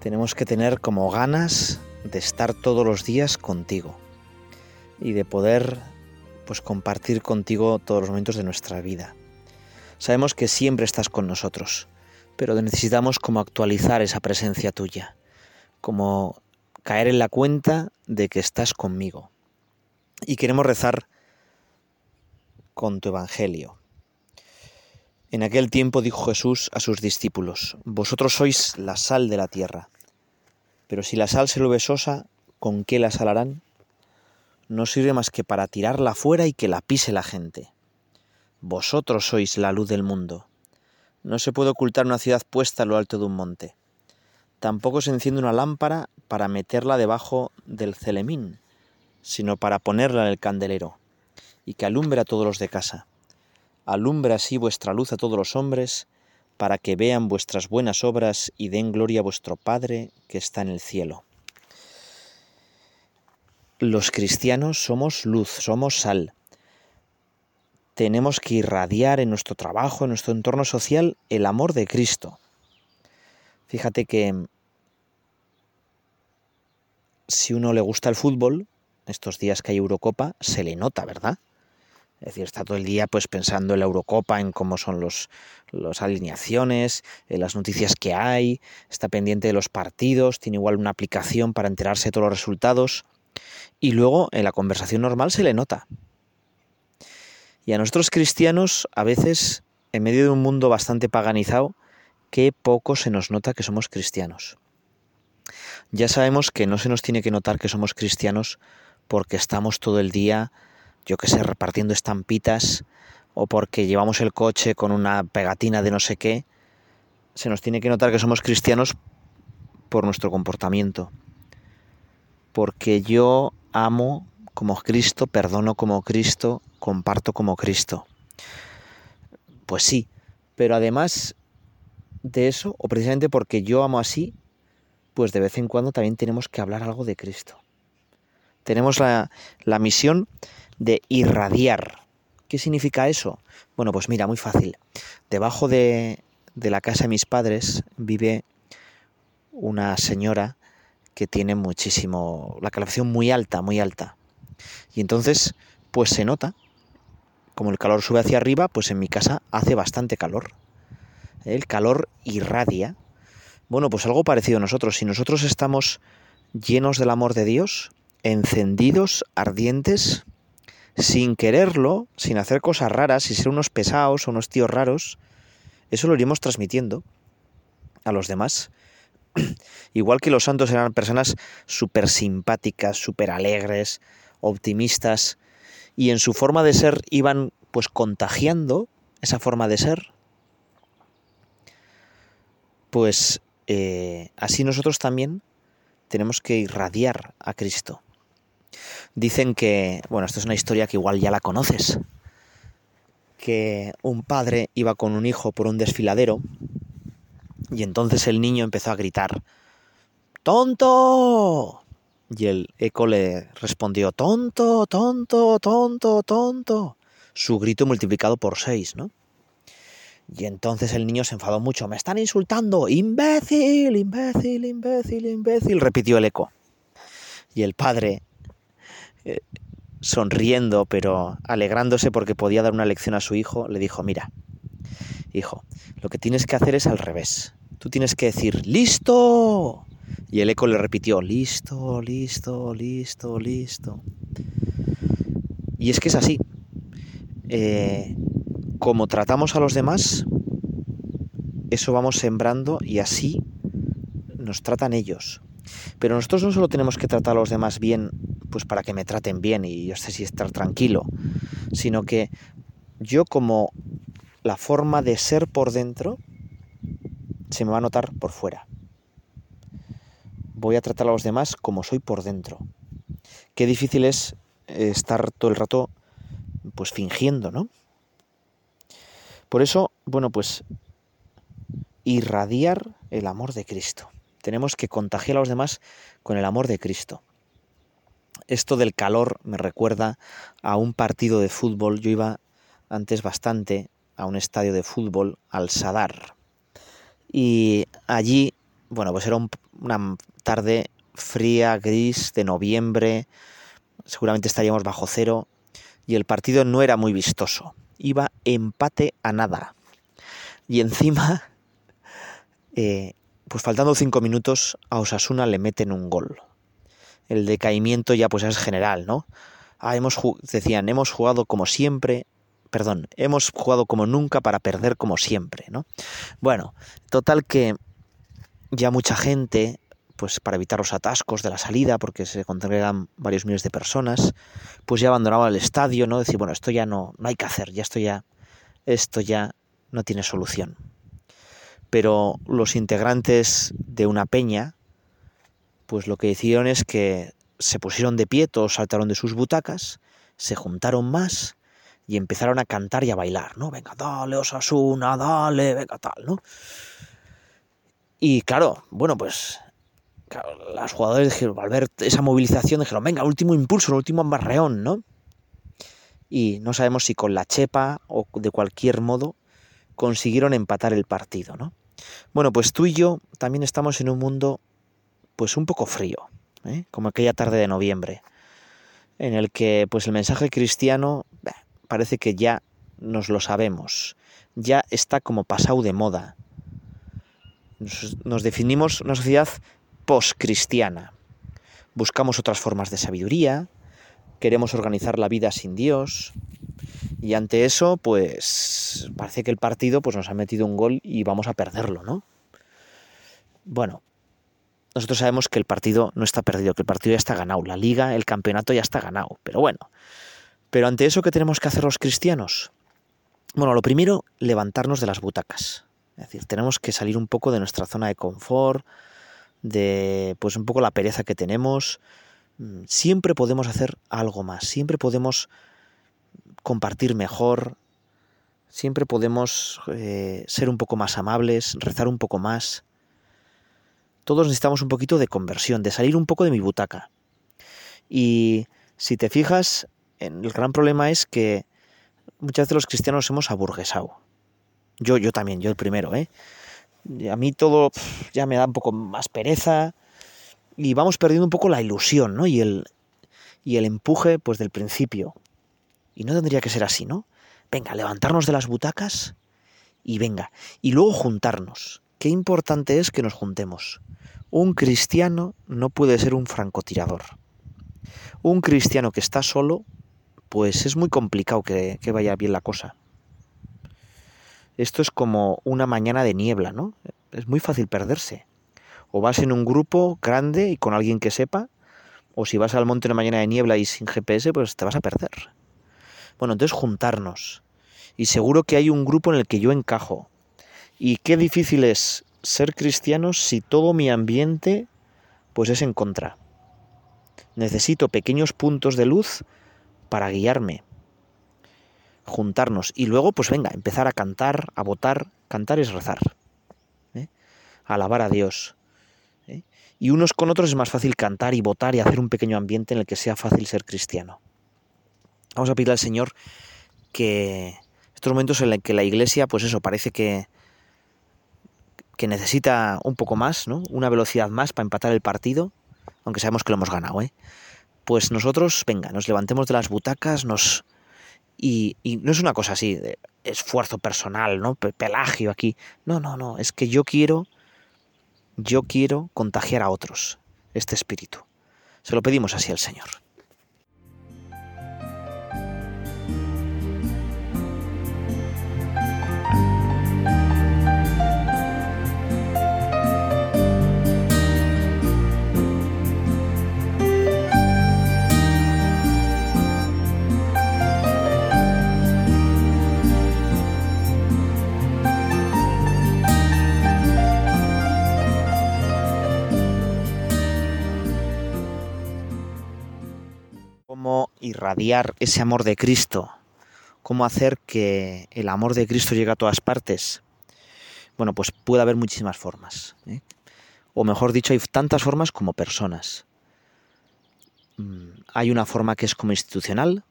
tenemos que tener como ganas de estar todos los días contigo y de poder pues compartir contigo todos los momentos de nuestra vida. Sabemos que siempre estás con nosotros, pero necesitamos como actualizar esa presencia tuya, como caer en la cuenta de que estás conmigo. Y queremos rezar con tu evangelio. En aquel tiempo dijo Jesús a sus discípulos, Vosotros sois la sal de la tierra, pero si la sal se lo besosa, ¿con qué la salarán? No sirve más que para tirarla fuera y que la pise la gente. Vosotros sois la luz del mundo. No se puede ocultar una ciudad puesta a lo alto de un monte. Tampoco se enciende una lámpara para meterla debajo del celemín, sino para ponerla en el candelero, y que alumbre a todos los de casa alumbra así vuestra luz a todos los hombres, para que vean vuestras buenas obras y den gloria a vuestro Padre que está en el cielo. Los cristianos somos luz, somos sal. Tenemos que irradiar en nuestro trabajo, en nuestro entorno social, el amor de Cristo. Fíjate que si uno le gusta el fútbol, estos días que hay Eurocopa, se le nota, ¿verdad? Es decir, está todo el día pues pensando en la Eurocopa, en cómo son los, las alineaciones, en las noticias que hay, está pendiente de los partidos, tiene igual una aplicación para enterarse de todos los resultados. Y luego en la conversación normal se le nota. Y a nosotros cristianos, a veces, en medio de un mundo bastante paganizado, qué poco se nos nota que somos cristianos. Ya sabemos que no se nos tiene que notar que somos cristianos porque estamos todo el día yo que sé, repartiendo estampitas o porque llevamos el coche con una pegatina de no sé qué, se nos tiene que notar que somos cristianos por nuestro comportamiento. Porque yo amo como Cristo, perdono como Cristo, comparto como Cristo. Pues sí, pero además de eso, o precisamente porque yo amo así, pues de vez en cuando también tenemos que hablar algo de Cristo. Tenemos la, la misión de irradiar. ¿Qué significa eso? Bueno, pues mira, muy fácil. Debajo de, de la casa de mis padres vive una señora que tiene muchísimo, la calefacción muy alta, muy alta. Y entonces, pues se nota, como el calor sube hacia arriba, pues en mi casa hace bastante calor. El calor irradia. Bueno, pues algo parecido a nosotros. Si nosotros estamos llenos del amor de Dios, encendidos, ardientes, sin quererlo, sin hacer cosas raras, sin ser unos pesados o unos tíos raros, eso lo iríamos transmitiendo a los demás. Igual que los santos eran personas súper simpáticas, súper alegres, optimistas, y en su forma de ser iban pues contagiando esa forma de ser, pues eh, así nosotros también tenemos que irradiar a Cristo. Dicen que, bueno, esto es una historia que igual ya la conoces, que un padre iba con un hijo por un desfiladero y entonces el niño empezó a gritar, ¡Tonto! Y el eco le respondió, tonto, tonto, tonto, tonto. Su grito multiplicado por seis, ¿no? Y entonces el niño se enfadó mucho. Me están insultando. Imbécil, imbécil, imbécil, imbécil, repitió el eco. Y el padre eh, sonriendo, pero alegrándose porque podía dar una lección a su hijo, le dijo, mira, hijo, lo que tienes que hacer es al revés. Tú tienes que decir, listo. Y el eco le repitió, listo, listo, listo, listo. Y es que es así. Eh, como tratamos a los demás, eso vamos sembrando y así nos tratan ellos. Pero nosotros no solo tenemos que tratar a los demás bien pues para que me traten bien y yo sé si estar tranquilo, sino que yo como la forma de ser por dentro se me va a notar por fuera. voy a tratar a los demás como soy por dentro. Qué difícil es estar todo el rato pues fingiendo, ¿no? Por eso, bueno, pues irradiar el amor de Cristo. Tenemos que contagiar a los demás con el amor de Cristo. Esto del calor me recuerda a un partido de fútbol. Yo iba antes bastante a un estadio de fútbol, al Sadar. Y allí, bueno, pues era una tarde fría, gris, de noviembre, seguramente estaríamos bajo cero, y el partido no era muy vistoso. Iba empate a nada. Y encima, eh, pues faltando cinco minutos, a Osasuna le meten un gol. El decaimiento ya pues es general, ¿no? Ah, hemos decían, hemos jugado como siempre, perdón, hemos jugado como nunca para perder como siempre, ¿no? Bueno, total que ya mucha gente, pues para evitar los atascos de la salida, porque se congregan varios miles de personas, pues ya abandonaba el estadio, ¿no? Decir, bueno, esto ya no, no hay que hacer, ya esto ya, esto ya no tiene solución. Pero los integrantes de una peña, pues lo que hicieron es que se pusieron de pie, todos saltaron de sus butacas, se juntaron más y empezaron a cantar y a bailar, ¿no? Venga, dale, Osasuna, dale, venga, tal, ¿no? Y claro, bueno, pues los jugadores dijeron, al ver esa movilización, dijeron, venga, último impulso, el último embarreón, ¿no? Y no sabemos si con la chepa o de cualquier modo consiguieron empatar el partido, ¿no? Bueno, pues tú y yo también estamos en un mundo pues un poco frío, ¿eh? como aquella tarde de noviembre, en el que pues el mensaje cristiano parece que ya nos lo sabemos, ya está como pasado de moda. Nos, definimos una sociedad post-cristiana. Buscamos otras formas de sabiduría, queremos organizar la vida sin Dios, y ante eso, pues parece que el partido pues, nos ha metido un gol y vamos a perderlo, ¿no? Bueno, nosotros sabemos que el partido no está perdido, que el partido ya está ganado, la liga, el campeonato ya está ganado, pero bueno, pero ante eso, ¿qué tenemos que hacer los cristianos? Bueno, lo primero, levantarnos de las butacas. Es decir, tenemos que salir un poco de nuestra zona de confort, de pues un poco la pereza que tenemos. Mm, siempre podemos hacer algo más, siempre podemos compartir mejor, siempre podemos eh, ser un poco más amables, rezar un poco más. Todos necesitamos un poquito de conversión, de salir un poco de mi butaca. Y si te fijas, el gran problema es que muchas veces los cristianos hemos aburguesado. Yo, yo también, yo el primero, ¿eh? A mí todo ya me da un poco más pereza y vamos perdiendo un poco la ilusión, ¿no? Y el, y el empuje, pues, del principio. Y no tendría que ser así, ¿no? Venga, levantarnos de las butacas y venga. Y luego juntarnos. Qué importante es que nos juntemos. Un cristiano no puede ser un francotirador. Un cristiano que está solo pues es muy complicado que, vaya bien la cosa. Esto es como una mañana de niebla, ¿no? Es muy fácil perderse. O vas en un grupo grande y con alguien que sepa, o si vas al monte una mañana de niebla y sin GPS, pues te vas a perder. Bueno, entonces juntarnos. Y seguro que hay un grupo en el que yo encajo. Y qué difícil es ser cristiano si todo mi ambiente pues es en contra. Necesito pequeños puntos de luz para guiarme, juntarnos y luego, pues venga, empezar a cantar, a votar. Cantar es rezar, ¿eh? alabar a Dios. ¿eh? Y unos con otros es más fácil cantar y votar y hacer un pequeño ambiente en el que sea fácil ser cristiano. Vamos a pedirle al Señor que estos momentos en los que la iglesia, pues eso, parece que, que necesita un poco más, ¿no? Una velocidad más para empatar el partido, aunque sabemos que lo hemos ganado, ¿eh? pues nosotros, venga, nos levantemos de las butacas, nos... Y, no es una cosa así, de esfuerzo personal, ¿no? Pelagio aquí. No, no, no, es que yo quiero, yo quiero contagiar a otros este espíritu. Se lo pedimos así al Señor. Irradiar ese amor de Cristo, cómo hacer que el amor de Cristo llegue a todas partes, bueno, pues puede haber muchísimas formas. ¿eh? O mejor dicho, hay tantas formas como personas. Mm, hay una forma que es como institucional,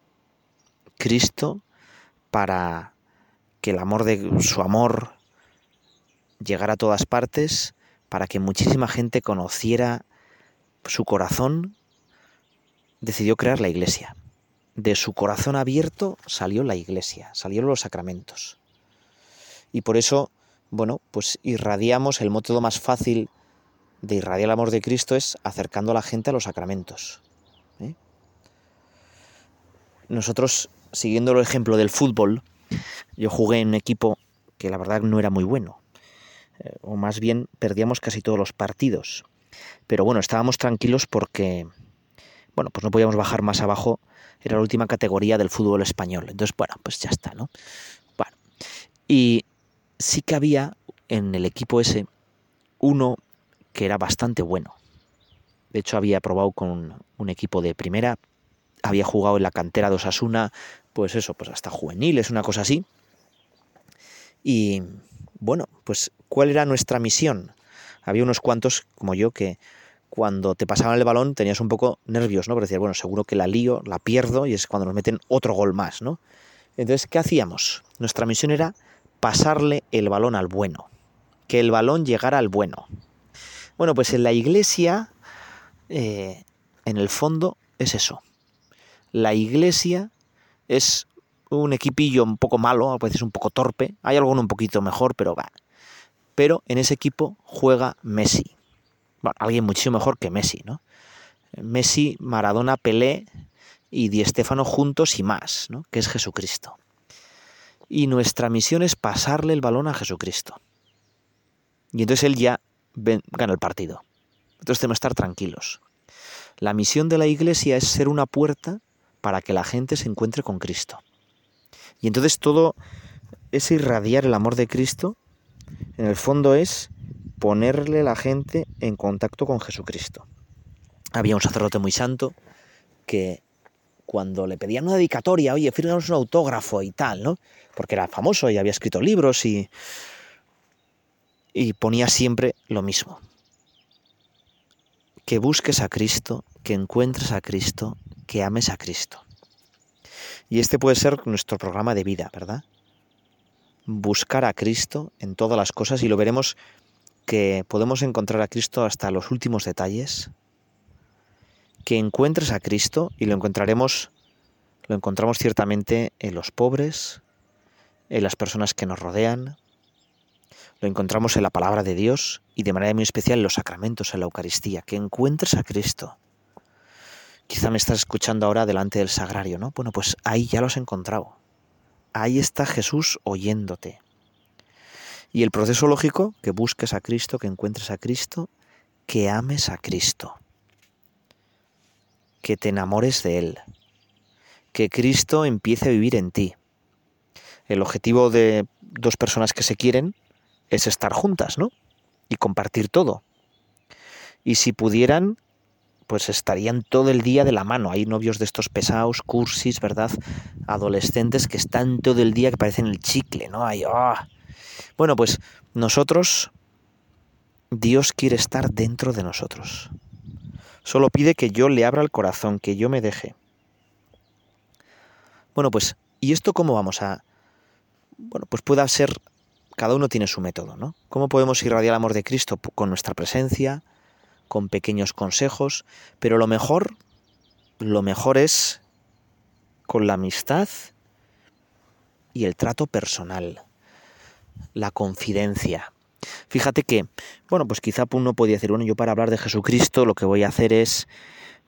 Cristo, para que el amor de su amor llegara a todas partes, para que muchísima gente conociera su corazón, decidió crear la iglesia. De su corazón abierto salió la iglesia, salieron los sacramentos. Y por eso, bueno, pues irradiamos, el método más fácil de irradiar el amor de Cristo es acercando a la gente a los sacramentos. ¿eh? Nosotros, siguiendo el ejemplo del fútbol, yo jugué en un equipo que la verdad no era muy bueno, eh, o más bien perdíamos casi todos los partidos. Pero bueno, estábamos tranquilos porque, bueno, pues no podíamos bajar más abajo, era la última categoría del fútbol español. Entonces, bueno, pues ya está, ¿no? Bueno, y sí que había en el equipo ese uno que era bastante bueno. De hecho, había probado con un equipo de primera, había jugado en la cantera de Osasuna, pues eso, pues hasta juveniles, una cosa así. Y bueno, pues ¿cuál era nuestra misión? Había unos cuantos como yo que cuando te pasaban el balón tenías un poco nervios, ¿no? Porque decías, bueno, seguro que la lío, la pierdo y es cuando nos meten otro gol más, ¿no? Entonces, ¿qué hacíamos? Nuestra misión era pasarle el balón al bueno, que el balón llegara al bueno. Bueno, pues en la iglesia, eh, en el fondo, es eso. La iglesia es un equipillo un poco malo, a veces un poco torpe. Hay alguno un poquito mejor, pero va. Pero en ese equipo juega Messi. Alguien muchísimo mejor que Messi, ¿no? Messi, Maradona, Pelé y Di Stéfano juntos y más, ¿no? Que es Jesucristo. Y nuestra misión es pasarle el balón a Jesucristo. Y entonces él ya gana el partido. Entonces tenemos que estar tranquilos. La misión de la iglesia es ser una puerta para que la gente se encuentre con Cristo. Y entonces todo ese irradiar el amor de Cristo, en el fondo es ponerle la gente en contacto con Jesucristo. Había un sacerdote muy santo que cuando le pedían una dedicatoria, oye, fírganos un autógrafo y tal, ¿no? Porque era famoso y había escrito libros y, y ponía siempre lo mismo. Que busques a Cristo, que encuentres a Cristo, que ames a Cristo. Y este puede ser nuestro programa de vida, ¿verdad? Buscar a Cristo en todas las cosas y lo veremos que podemos encontrar a Cristo hasta los últimos detalles. Que encuentres a Cristo y lo encontraremos, lo encontramos ciertamente en los pobres, en las personas que nos rodean, lo encontramos en la palabra de Dios y de manera muy especial en los sacramentos, en la Eucaristía. Que encuentres a Cristo Quizá me estás escuchando ahora delante del sagrario, ¿no? Bueno, pues ahí ya lo has encontrado. Ahí está Jesús oyéndote. Y el proceso lógico, que busques a Cristo, que encuentres a Cristo, que ames a Cristo, que te enamores de Él, que Cristo empiece a vivir en ti. El objetivo de dos personas que se quieren es estar juntas, ¿no? Y compartir todo. Y si pudieran, pues estarían todo el día de la mano. Hay novios de estos pesados, cursis, ¿verdad? Adolescentes que están todo el día que parecen el chicle, ¿no? Hay, ¡ah! Bueno, pues nosotros, Dios quiere estar dentro de nosotros. Solo pide que yo le abra el corazón, que yo me deje. Bueno, pues, ¿y esto cómo vamos a...? Bueno, pues pueda ser... Cada uno tiene su método, ¿no? ¿Cómo podemos irradiar el amor de Cristo? Con nuestra presencia, con pequeños consejos, pero lo mejor, lo mejor es con la amistad y el trato personal, la confidencia. Fíjate que, bueno, pues quizá uno podría decir, bueno, yo para hablar de Jesucristo lo que voy a hacer es,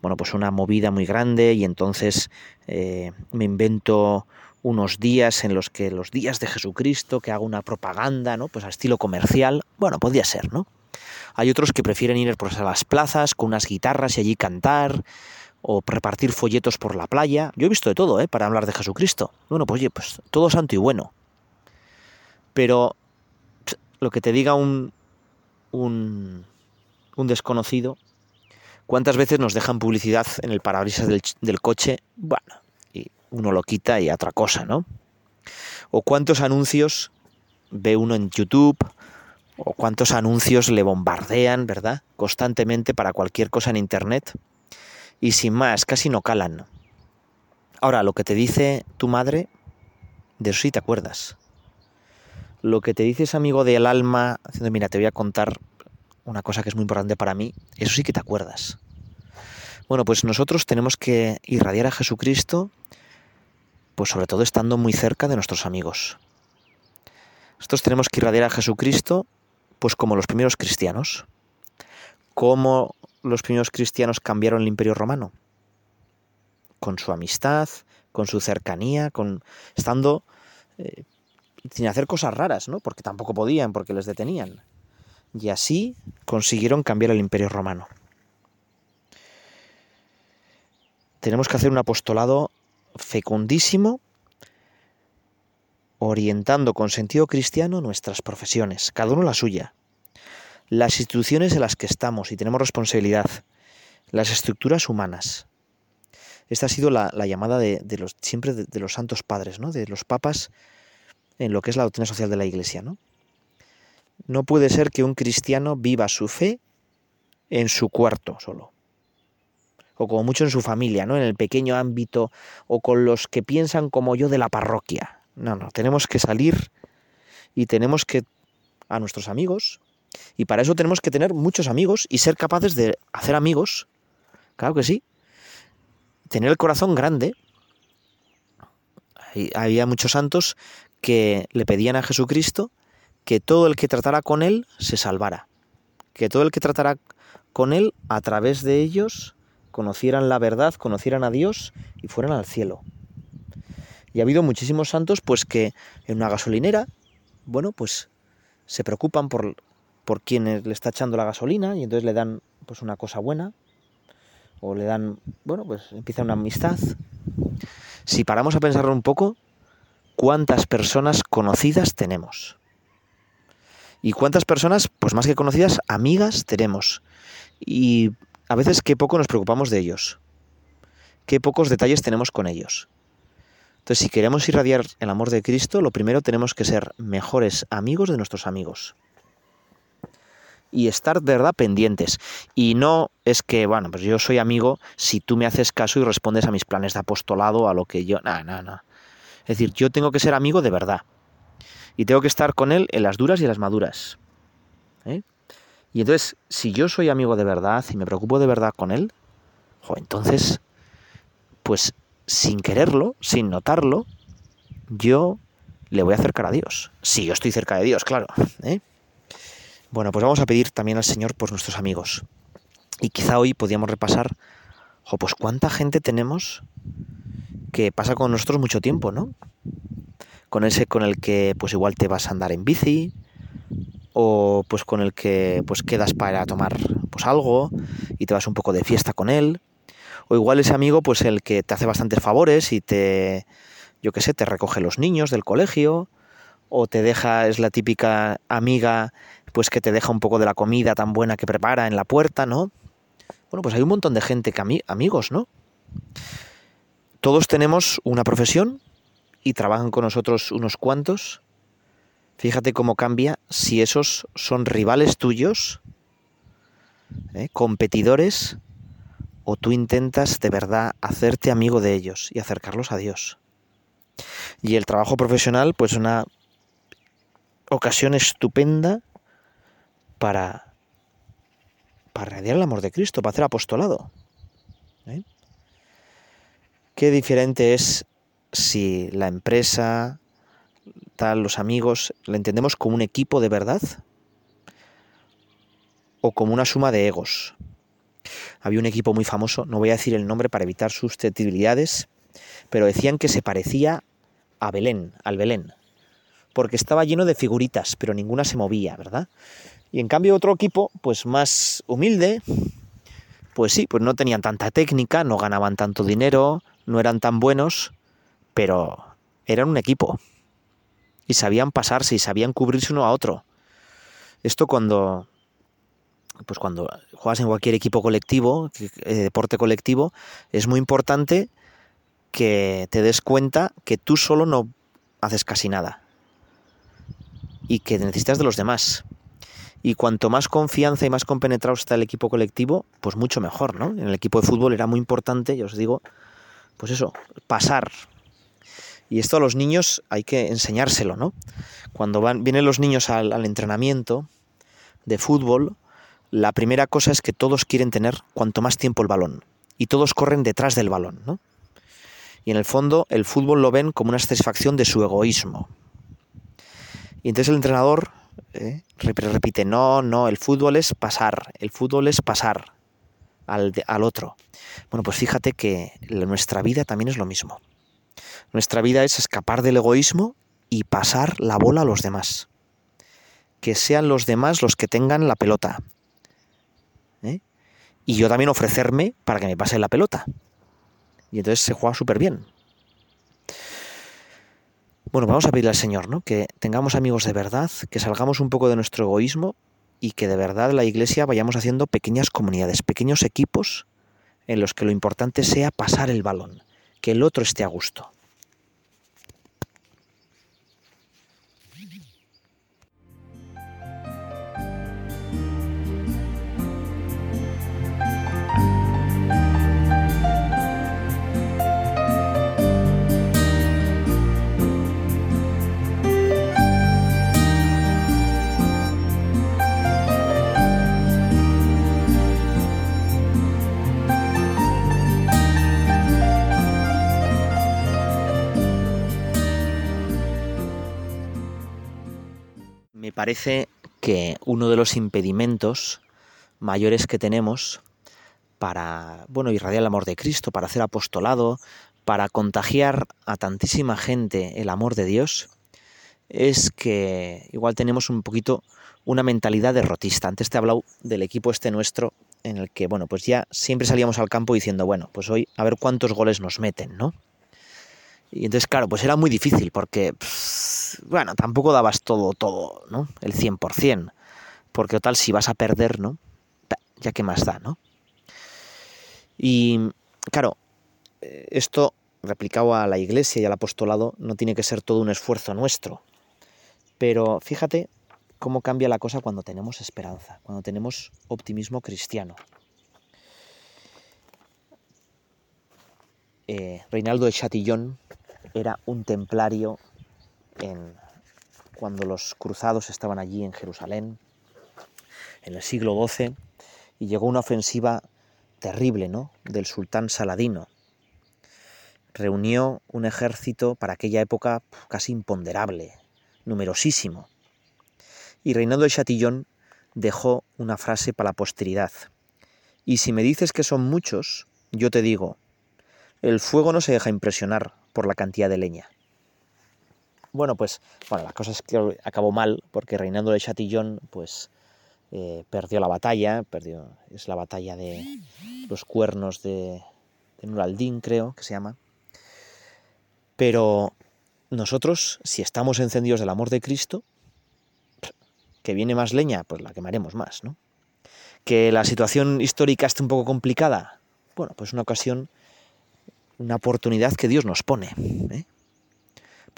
bueno, pues una movida muy grande y entonces eh, me invento unos días en los que los días de Jesucristo, que hago una propaganda, ¿no? Pues a estilo comercial, bueno, podría ser, ¿no? Hay otros que prefieren ir pues, a las plazas con unas guitarras y allí cantar o repartir folletos por la playa. Yo he visto de todo, ¿eh? Para hablar de Jesucristo. Bueno, pues oye, pues todo santo y bueno. Pero lo que te diga un, un, un desconocido, ¿cuántas veces nos dejan publicidad en el parabrisas del, del coche? Bueno, uno lo quita y otra cosa, ¿no? O cuántos anuncios ve uno en YouTube, o cuántos anuncios le bombardean, ¿verdad? Constantemente para cualquier cosa en Internet. Y sin más, casi no calan. Ahora, lo que te dice tu madre, de eso sí te acuerdas. Lo que te dice ese amigo del alma, diciendo, mira, te voy a contar una cosa que es muy importante para mí, eso sí que te acuerdas. Bueno, pues nosotros tenemos que irradiar a Jesucristo, pues sobre todo estando muy cerca de nuestros amigos. Nosotros tenemos que irradiar a Jesucristo, pues como los primeros cristianos. ¿Cómo los primeros cristianos cambiaron el imperio romano? Con su amistad, con su cercanía, con estando eh, sin hacer cosas raras, ¿no? Porque tampoco podían, porque les detenían. Y así consiguieron cambiar el imperio romano. Tenemos que hacer un apostolado fecundísimo, orientando con sentido cristiano nuestras profesiones, cada uno la suya, las instituciones en las que estamos y tenemos responsabilidad, las estructuras humanas. Esta ha sido la, llamada de, los, siempre de, de, los santos padres, ¿no? de los papas en lo que es la doctrina social de la Iglesia. ¿no? no puede ser que un cristiano viva su fe en su cuarto solo o como mucho en su familia, ¿no? En el pequeño ámbito o con los que piensan como yo de la parroquia. No, no, tenemos que salir y tenemos que a nuestros amigos y para eso tenemos que tener muchos amigos y ser capaces de hacer amigos. Claro que sí. Tener el corazón grande. Había muchos santos que le pedían a Jesucristo que todo el que tratara con él se salvara. Que todo el que tratara con él a través de ellos conocieran la verdad, conocieran a Dios y fueran al cielo. Y ha habido muchísimos santos pues que en una gasolinera, bueno, pues se preocupan por, por quien le está echando la gasolina y entonces le dan pues una cosa buena o le dan, bueno, pues empieza una amistad. Si paramos a pensarlo un poco, ¿cuántas personas conocidas tenemos? ¿Y cuántas personas, pues más que conocidas, amigas tenemos? Y a veces qué poco nos preocupamos de ellos, qué pocos detalles tenemos con ellos. Entonces, si queremos irradiar el amor de Cristo, lo primero tenemos que ser mejores amigos de nuestros amigos. Y estar de verdad pendientes. Y no es que, bueno, pues yo soy amigo si tú me haces caso y respondes a mis planes de apostolado, a lo que yo... No, no, no. Es decir, yo tengo que ser amigo de verdad. Y tengo que estar con él en las duras y en las maduras. ¿eh? Y entonces, si yo soy amigo de verdad y me preocupo de verdad con él, entonces, pues sin quererlo, sin notarlo, yo le voy a acercar a Dios. Si yo estoy cerca de Dios, claro. ¿eh? Bueno, pues vamos a pedir también al Señor por nuestros amigos. Y quizá hoy podíamos repasar, pues cuánta gente tenemos que pasa con nosotros mucho tiempo, ¿no? Con ese con el que pues igual te vas a andar en bici, o pues con el que pues quedas para tomar pues algo y te vas un poco de fiesta con él o igual ese amigo pues el que te hace bastantes favores y te yo qué sé te recoge los niños del colegio o te deja es la típica amiga pues que te deja un poco de la comida tan buena que prepara en la puerta no bueno pues hay un montón de gente que amigos no todos tenemos una profesión y trabajan con nosotros unos cuantos Fíjate cómo cambia si esos son rivales tuyos, ¿eh? competidores, o tú intentas de verdad hacerte amigo de ellos y acercarlos a Dios. Y el trabajo profesional, pues una ocasión estupenda para, para radiar el amor de Cristo, para hacer apostolado. ¿eh? Qué diferente es si la empresa, los amigos, ¿le entendemos como un equipo de verdad? ¿O como una suma de egos? Había un equipo muy famoso, no voy a decir el nombre para evitar susceptibilidades, pero decían que se parecía a Belén, al Belén, porque estaba lleno de figuritas, pero ninguna se movía, ¿verdad? Y en cambio otro equipo, pues más humilde, pues sí, pues no tenían tanta técnica, no ganaban tanto dinero, no eran tan buenos, pero eran un equipo y sabían pasarse y sabían cubrirse uno a otro. Esto cuando pues cuando juegas en cualquier equipo colectivo, eh, deporte colectivo, es muy importante que te des cuenta que tú solo no haces casi nada y que necesitas de los demás. Y cuanto más confianza y más compenetrado está el equipo colectivo, pues mucho mejor, ¿no? En el equipo de fútbol era muy importante, ya os digo, pues eso, pasar. Y esto a los niños hay que enseñárselo, ¿no? Cuando van, vienen los niños al, al entrenamiento de fútbol, la primera cosa es que todos quieren tener cuanto más tiempo el balón. Y todos corren detrás del balón, ¿no? Y en el fondo el fútbol lo ven como una satisfacción de su egoísmo. Y entonces el entrenador ¿eh? repite, no, no, el fútbol es pasar, el fútbol es pasar al, al otro. Bueno, pues fíjate que nuestra vida también es lo mismo. Nuestra vida es escapar del egoísmo y pasar la bola a los demás. Que sean los demás los que tengan la pelota. ¿eh? Y yo también ofrecerme para que me pase la pelota. Y entonces se juega súper bien. Bueno, vamos a pedirle al Señor, ¿no? Que tengamos amigos de verdad, que salgamos un poco de nuestro egoísmo y que de verdad la iglesia vayamos haciendo pequeñas comunidades, pequeños equipos en los que lo importante sea pasar el balón, que el otro esté a gusto. Me parece que uno de los impedimentos mayores que tenemos para, bueno, irradiar el amor de Cristo, para hacer apostolado, para contagiar a tantísima gente el amor de Dios, es que igual tenemos un poquito una mentalidad derrotista. Antes te he hablado del equipo este nuestro en el que, bueno, pues ya siempre salíamos al campo diciendo, bueno, pues hoy a ver cuántos goles nos meten, ¿no? Y entonces, claro, pues era muy difícil porque, bueno, tampoco dabas todo, todo, ¿no? El 100%. Porque total, si vas a perder, ¿no? Ya que más da, ¿no? Y, claro, esto replicado a la iglesia y al apostolado no tiene que ser todo un esfuerzo nuestro. Pero fíjate cómo cambia la cosa cuando tenemos esperanza, cuando tenemos optimismo cristiano. Eh, Reinaldo de Chatillon era un templario cuando los cruzados estaban allí en Jerusalén, en el siglo XII, y llegó una ofensiva terrible ¿no? del sultán Saladino. Reunió un ejército para aquella época casi imponderable, numerosísimo. Y Reinaldo de Chatillon dejó una frase para la posteridad. Y si me dices que son muchos, yo te digo, el fuego no se deja impresionar por la cantidad de leña. Bueno, pues, bueno, la cosa es que acabó mal, porque Reinaldo de Chatillon, pues, eh, perdió la batalla, perdió, es la batalla de los cuernos de, de Nuraldín, creo que se llama. Pero nosotros, si estamos encendidos del amor de Cristo, que viene más leña, pues la quemaremos más, ¿no? Que la situación histórica esté un poco complicada, bueno, pues una ocasión una oportunidad que Dios nos pone. ¿eh?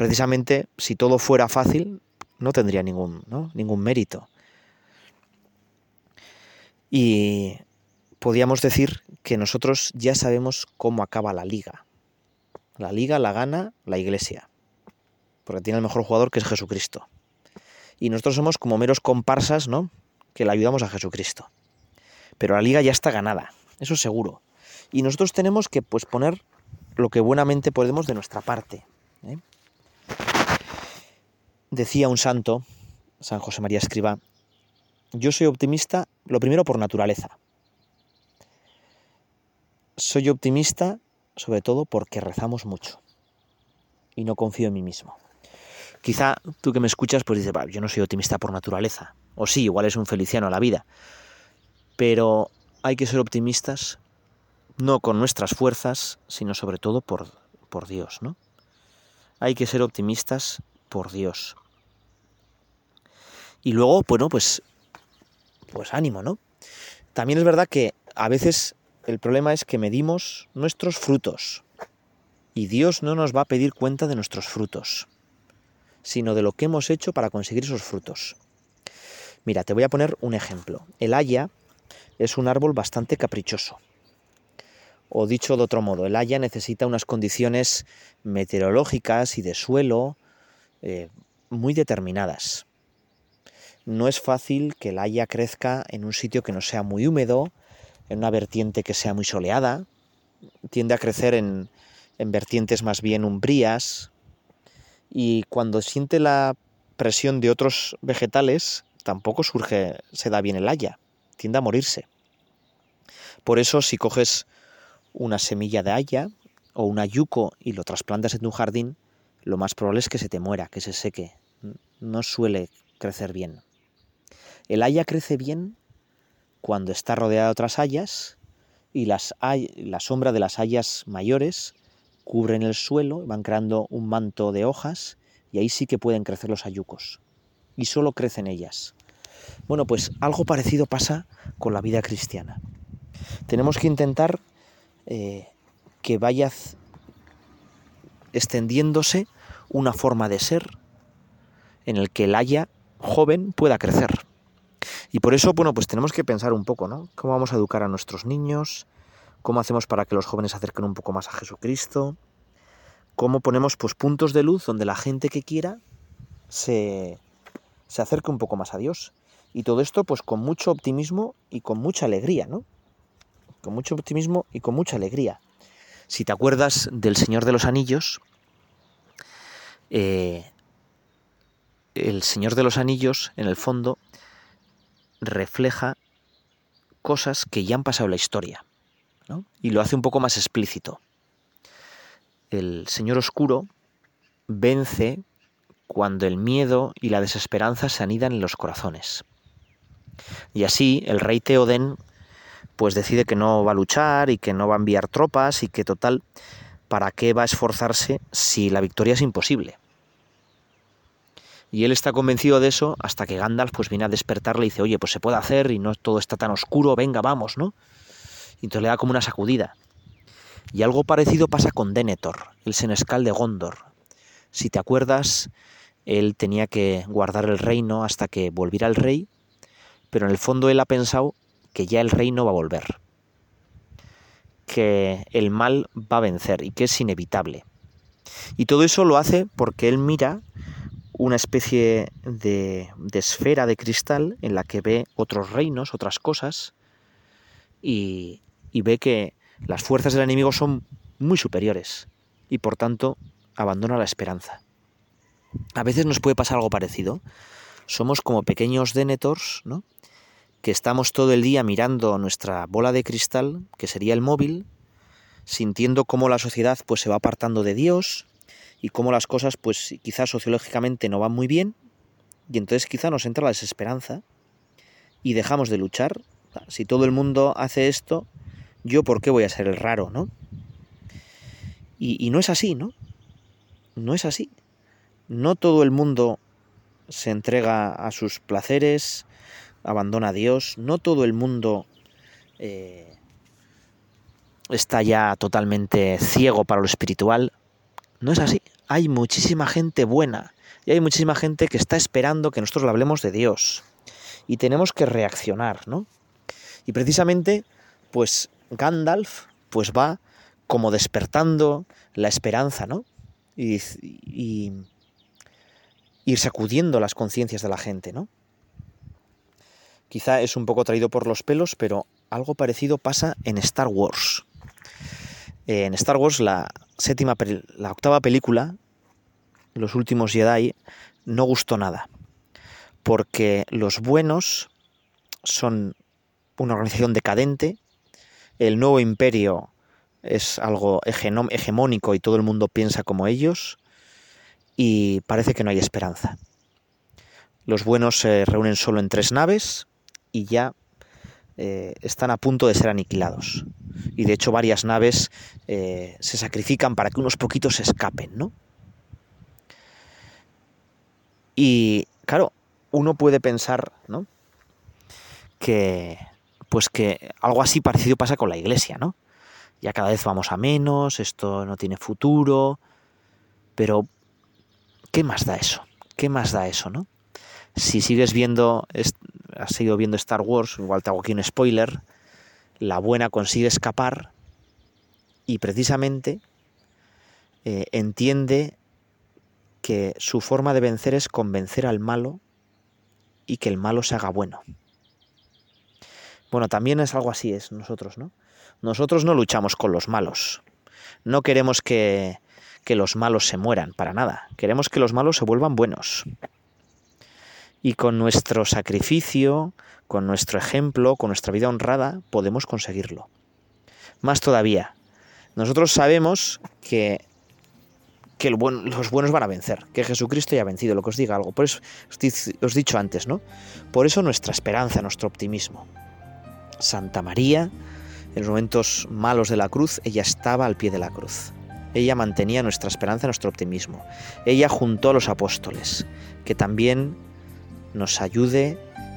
Precisamente, si todo fuera fácil, no tendría ningún, ningún mérito. Y podríamos decir que nosotros ya sabemos cómo acaba la liga. La liga la gana la iglesia, porque tiene el mejor jugador que es Jesucristo. Y nosotros somos como meros comparsas, ¿no? Que le ayudamos a Jesucristo. Pero la liga ya está ganada, eso seguro. Y nosotros tenemos que pues poner lo que buenamente podemos de nuestra parte. ¿eh? Decía un santo, San José María Escriba, yo soy optimista, lo primero por naturaleza. Soy optimista sobre todo porque rezamos mucho y no confío en mí mismo. Quizá tú que me escuchas pues dices, yo no soy optimista por naturaleza. O sí, igual es un feliciano a la vida. Pero hay que ser optimistas no con nuestras fuerzas, sino sobre todo por, por Dios, ¿no? Hay que ser optimistas por Dios. Y luego, bueno, pues, pues ánimo, ¿no? También es verdad que a veces el problema es que medimos nuestros frutos. Y Dios no nos va a pedir cuenta de nuestros frutos, sino de lo que hemos hecho para conseguir esos frutos. Mira, te voy a poner un ejemplo. El haya es un árbol bastante caprichoso. O dicho de otro modo, el haya necesita unas condiciones meteorológicas y de suelo eh, muy determinadas. No es fácil que el haya crezca en un sitio que no sea muy húmedo, en una vertiente que sea muy soleada. Tiende a crecer en, en vertientes más bien umbrías. Y cuando siente la presión de otros vegetales, tampoco surge, se da bien el haya, tiende a morirse. Por eso, si coges una semilla de haya o un yuco y lo trasplantas en tu jardín, lo más probable es que se te muera, que se seque. No suele crecer bien. El haya crece bien cuando está rodeada de otras hayas y las la sombra de las hayas mayores cubren el suelo, van creando un manto de hojas y ahí sí que pueden crecer los ayucos. Y solo crecen ellas. Bueno, pues algo parecido pasa con la vida cristiana. Tenemos que intentar eh, que vaya extendiéndose una forma de ser en el que el haya joven pueda crecer. Y por eso, bueno, pues tenemos que pensar un poco, ¿no? ¿Cómo vamos a educar a nuestros niños? ¿Cómo hacemos para que los jóvenes se acerquen un poco más a Jesucristo? ¿Cómo ponemos pues puntos de luz donde la gente que quiera se, se acerque un poco más a Dios? Y todo esto pues con mucho optimismo y con mucha alegría, ¿no? Con mucho optimismo y con mucha alegría. Si te acuerdas del Señor de los Anillos, eh, el Señor de los Anillos, en el fondo, refleja cosas que ya han pasado en la historia, ¿no? y lo hace un poco más explícito. El Señor Oscuro vence cuando el miedo y la desesperanza se anidan en los corazones. Y así el rey Teoden pues decide que no va a luchar y que no va a enviar tropas y que total, ¿para qué va a esforzarse si la victoria es imposible? Y él está convencido de eso hasta que Gandalf pues viene a despertarle y dice, oye, pues se puede hacer y no todo está tan oscuro, venga, vamos, ¿no? Y entonces le da como una sacudida. Y algo parecido pasa con Denethor, el senescal de Gondor. Si te acuerdas, él tenía que guardar el reino hasta que volviera el rey, pero en el fondo él ha pensado que ya el reino va a volver, que el mal va a vencer y que es inevitable. Y todo eso lo hace porque él mira una especie de, esfera de cristal en la que ve otros reinos, otras cosas, y, y ve que las fuerzas del enemigo son muy superiores y por tanto abandona la esperanza. A veces nos puede pasar algo parecido. Somos como pequeños denetors, ¿no? Que estamos todo el día mirando nuestra bola de cristal, que sería el móvil, sintiendo cómo la sociedad pues se va apartando de Dios, y cómo las cosas pues quizás sociológicamente no van muy bien y entonces quizá nos entra la desesperanza y dejamos de luchar. Si todo el mundo hace esto, yo por qué voy a ser el raro, ¿no? Y, no es así, ¿no? No es así. No todo el mundo se entrega a sus placeres, abandona a Dios, no todo el mundo eh, está ya totalmente ciego para lo espiritual. No es así. Hay muchísima gente buena y hay muchísima gente que está esperando que nosotros le hablemos de Dios. Y tenemos que reaccionar, ¿no? Y precisamente, pues Gandalf, pues va como despertando la esperanza, ¿no? Y, y ir sacudiendo las conciencias de la gente, ¿no? Quizá es un poco traído por los pelos, pero algo parecido pasa en Star Wars. En Star Wars, la séptima, la octava película, Los últimos Jedi, no gustó nada. Porque los buenos son una organización decadente, el nuevo imperio es algo hegemónico y todo el mundo piensa como ellos, y parece que no hay esperanza. Los buenos se reúnen solo en tres naves y ya eh, están a punto de ser aniquilados. Y de hecho varias naves eh, se sacrifican para que unos poquitos escapen, ¿no? Y claro, uno puede pensar, ¿no? Que pues que algo así parecido pasa con la iglesia, ¿no? ya cada vez vamos a menos, esto no tiene futuro, pero ¿qué más da eso? ¿Qué más da eso, no? Si sigues viendo, has seguido viendo Star Wars, igual te hago aquí un spoiler, la buena consigue escapar y precisamente eh, entiende que su forma de vencer es convencer al malo y que el malo se haga bueno. Bueno, también es algo así, es nosotros, ¿no? Nosotros no luchamos con los malos. No queremos que, que los malos se mueran, para nada. Queremos que los malos se vuelvan buenos. Y con nuestro sacrificio, con nuestro ejemplo, con nuestra vida honrada, podemos conseguirlo. Más todavía, nosotros sabemos que, que los buenos van a vencer, que Jesucristo ya ha vencido, lo que os diga algo. Por eso os he dicho antes, ¿no? Por eso nuestra esperanza, nuestro optimismo. Santa María, en los momentos malos de la cruz, ella estaba al pie de la cruz. Ella mantenía nuestra esperanza, nuestro optimismo. Ella juntó a los apóstoles, que también nos ayude